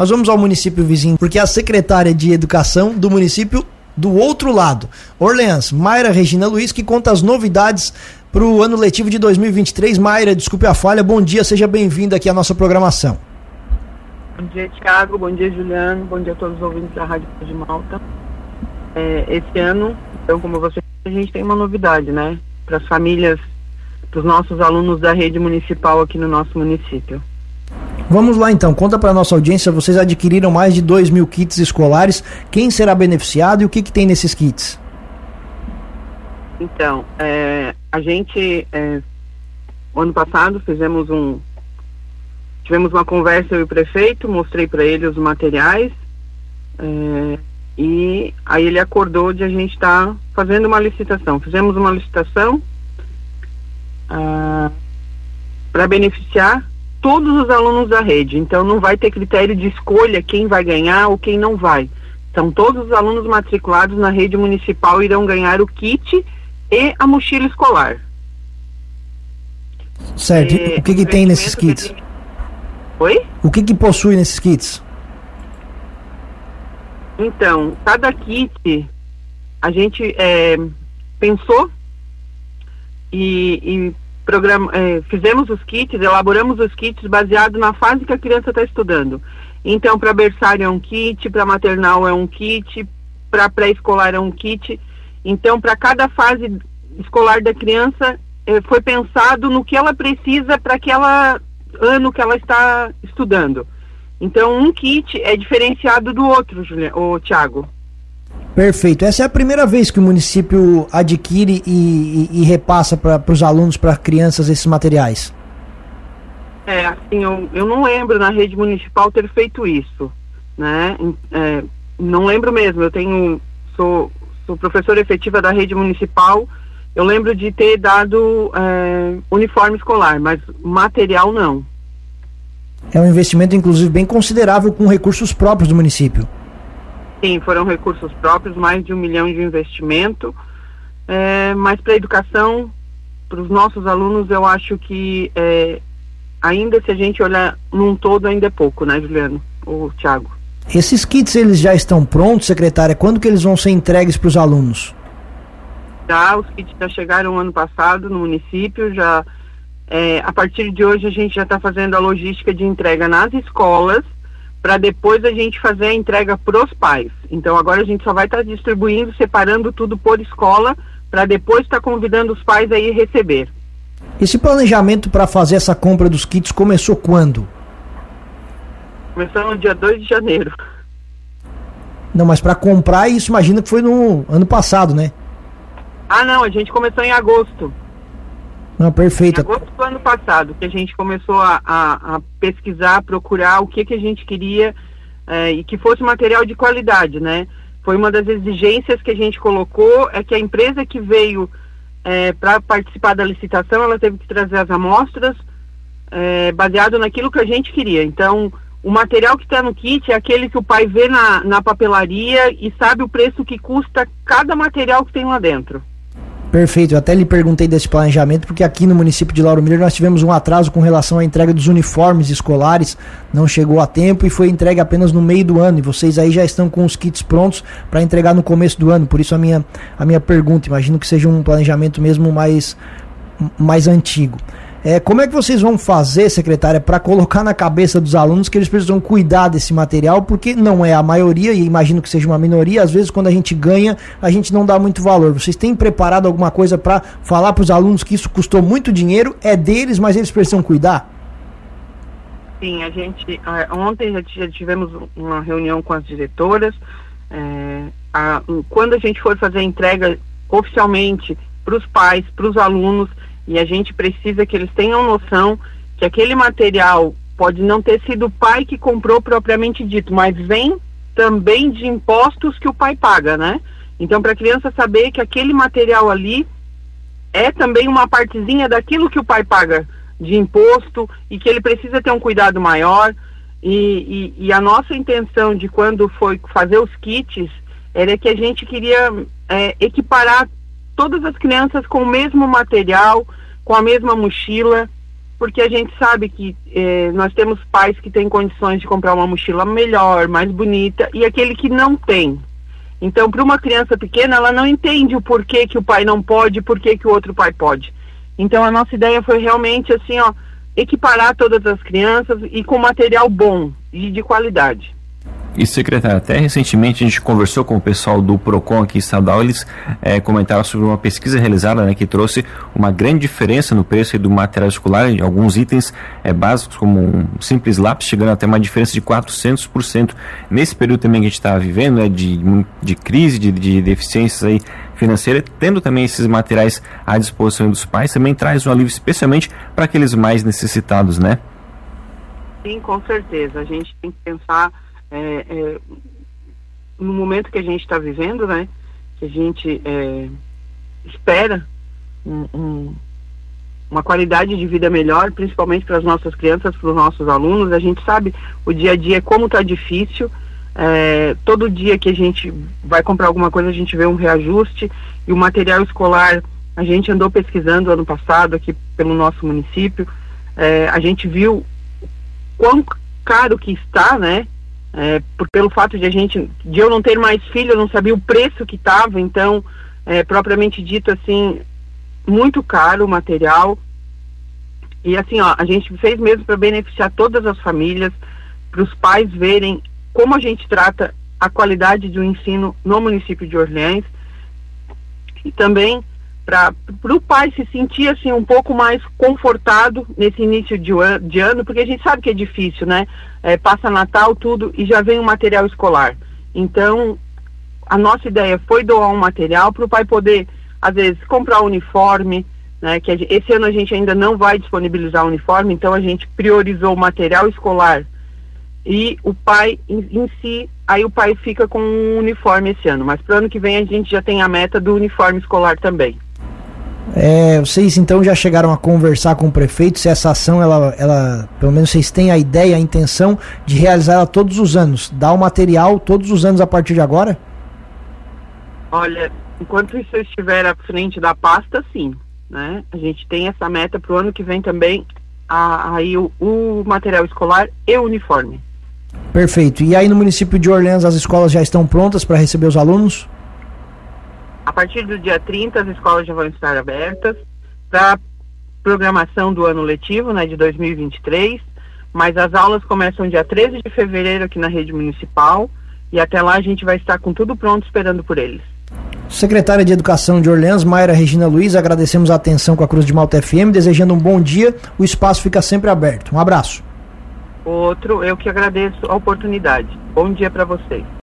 nós vamos ao município vizinho, porque a secretária de Educação do município do outro lado, Orleans, Mayra Regina Luiz, que conta as novidades para o ano letivo de 2023. Mayra, desculpe a falha, bom dia, seja bem-vinda aqui à nossa programação. Bom dia, Thiago, bom dia, Juliano, bom dia a todos os ouvintes da Rádio de Malta. É, esse ano, então, como você a gente tem uma novidade, né? Para as famílias, para os nossos alunos da rede municipal aqui no nosso município. Vamos lá então, conta para nossa audiência, vocês adquiriram mais de 2 mil kits escolares, quem será beneficiado e o que, que tem nesses kits? Então, é, a gente, é, ano passado, fizemos um, tivemos uma conversa e o prefeito, mostrei para ele os materiais, é, e aí ele acordou de a gente estar tá fazendo uma licitação. Fizemos uma licitação ah, para beneficiar todos os alunos da rede. Então não vai ter critério de escolha quem vai ganhar ou quem não vai. Então todos os alunos matriculados na rede municipal irão ganhar o kit e a mochila escolar. Certo. É, o que, que tem nesses kits? Que... Oi? O que, que possui nesses kits? Então, cada kit a gente é, pensou e, e é, fizemos os kits, elaboramos os kits baseado na fase que a criança está estudando. Então, para berçário é um kit, para maternal é um kit, para pré-escolar é um kit. Então, para cada fase escolar da criança, é, foi pensado no que ela precisa para aquele ano que ela está estudando. Então, um kit é diferenciado do outro, Juliano, o Tiago. Perfeito. Essa é a primeira vez que o município adquire e, e, e repassa para os alunos, para crianças, esses materiais? É, assim, eu, eu não lembro na rede municipal ter feito isso, né? É, não lembro mesmo. Eu tenho, sou, sou professora efetiva da rede municipal. Eu lembro de ter dado é, uniforme escolar, mas material não. É um investimento, inclusive, bem considerável com recursos próprios do município. Sim, foram recursos próprios, mais de um milhão de investimento. É, mas para a educação, para os nossos alunos, eu acho que é, ainda se a gente olhar num todo, ainda é pouco, né, Juliano? O Tiago. Esses kits, eles já estão prontos, secretária? Quando que eles vão ser entregues para os alunos? Já, os kits já chegaram ano passado no município, já... É, a partir de hoje a gente já está fazendo a logística de entrega nas escolas, para depois a gente fazer a entrega para os pais. Então agora a gente só vai estar tá distribuindo, separando tudo por escola, para depois estar tá convidando os pais a ir receber. Esse planejamento para fazer essa compra dos kits começou quando? Começou no dia 2 de janeiro. Não, mas para comprar isso imagina que foi no ano passado, né? Ah, não, a gente começou em agosto. Não, perfeito. Em agosto do ano passado, que a gente começou a, a, a pesquisar, procurar o que, que a gente queria é, e que fosse material de qualidade, né? Foi uma das exigências que a gente colocou, é que a empresa que veio é, para participar da licitação, ela teve que trazer as amostras é, baseado naquilo que a gente queria. Então, o material que está no kit é aquele que o pai vê na, na papelaria e sabe o preço que custa cada material que tem lá dentro. Perfeito, eu até lhe perguntei desse planejamento, porque aqui no município de Lauro Miller nós tivemos um atraso com relação à entrega dos uniformes escolares, não chegou a tempo e foi entregue apenas no meio do ano. E vocês aí já estão com os kits prontos para entregar no começo do ano. Por isso a minha, a minha pergunta, imagino que seja um planejamento mesmo mais, mais antigo. É, como é que vocês vão fazer, secretária, para colocar na cabeça dos alunos que eles precisam cuidar desse material, porque não é a maioria, e imagino que seja uma minoria, às vezes quando a gente ganha, a gente não dá muito valor. Vocês têm preparado alguma coisa para falar para os alunos que isso custou muito dinheiro, é deles, mas eles precisam cuidar? Sim, a gente, ontem já tivemos uma reunião com as diretoras, é, a, quando a gente for fazer a entrega oficialmente para os pais, para os alunos, e a gente precisa que eles tenham noção que aquele material pode não ter sido o pai que comprou propriamente dito, mas vem também de impostos que o pai paga, né? Então, para a criança saber que aquele material ali é também uma partezinha daquilo que o pai paga de imposto e que ele precisa ter um cuidado maior. E, e, e a nossa intenção de quando foi fazer os kits era que a gente queria é, equiparar todas as crianças com o mesmo material, com a mesma mochila, porque a gente sabe que eh, nós temos pais que têm condições de comprar uma mochila melhor, mais bonita, e aquele que não tem. Então, para uma criança pequena, ela não entende o porquê que o pai não pode, porquê que o outro pai pode. Então, a nossa ideia foi realmente assim, ó, equiparar todas as crianças e com material bom e de qualidade. E secretário, até recentemente a gente conversou com o pessoal do PROCON aqui estadual, eles é, comentaram sobre uma pesquisa realizada né, que trouxe uma grande diferença no preço do material escolar, de alguns itens é, básicos, como um simples lápis, chegando até uma diferença de 400%. Nesse período também que a gente está vivendo, né, de, de crise, de, de deficiências aí financeira, tendo também esses materiais à disposição dos pais, também traz um alívio especialmente para aqueles mais necessitados, né? Sim, com certeza. A gente tem que pensar é, é, no momento que a gente está vivendo, né, que a gente é, espera um, um, uma qualidade de vida melhor, principalmente para as nossas crianças, para os nossos alunos. A gente sabe o dia a dia como está difícil. É, todo dia que a gente vai comprar alguma coisa, a gente vê um reajuste e o material escolar. A gente andou pesquisando ano passado aqui pelo nosso município. É, a gente viu quão caro que está, né? É, por, pelo fato de a gente, de eu não ter mais filho, eu não sabia o preço que estava, então, é, propriamente dito, assim, muito caro o material. E assim, ó, a gente fez mesmo para beneficiar todas as famílias, para os pais verem como a gente trata a qualidade do ensino no município de Orleans e também para o pai se sentir assim um pouco mais confortado nesse início de, de, ano, porque a gente sabe que é difícil, né? É, passa Natal, tudo, e já vem o material escolar. Então, a nossa ideia foi doar um material para o pai poder, às vezes, comprar uniforme, né? Que gente, esse ano a gente ainda não vai disponibilizar uniforme, então a gente priorizou o material escolar e o pai em, em si, aí o pai fica com um uniforme esse ano, mas para o ano que vem a gente já tem a meta do uniforme escolar também. É, vocês então já chegaram a conversar com o prefeito se essa ação, ela, ela, pelo menos vocês têm a ideia, a intenção de realizar ela todos os anos, dar o material todos os anos a partir de agora? Olha, enquanto isso estiver à frente da pasta, sim, né? A gente tem essa meta para o ano que vem também, aí o, o material escolar e o uniforme. Perfeito. E aí no município de Orleans as escolas já estão prontas para receber os alunos? A partir do dia 30, as escolas já vão estar abertas para programação do ano letivo, né, de 2023, mas as aulas começam dia 13 de fevereiro aqui na rede municipal e até lá a gente vai estar com tudo pronto esperando por eles. Secretária de Educação de Orleans, Mayra Regina Luiz, agradecemos a atenção com a Cruz de Malta FM, desejando um bom dia, o espaço fica sempre aberto. Um abraço. Outro, eu que agradeço a oportunidade. Bom dia para vocês.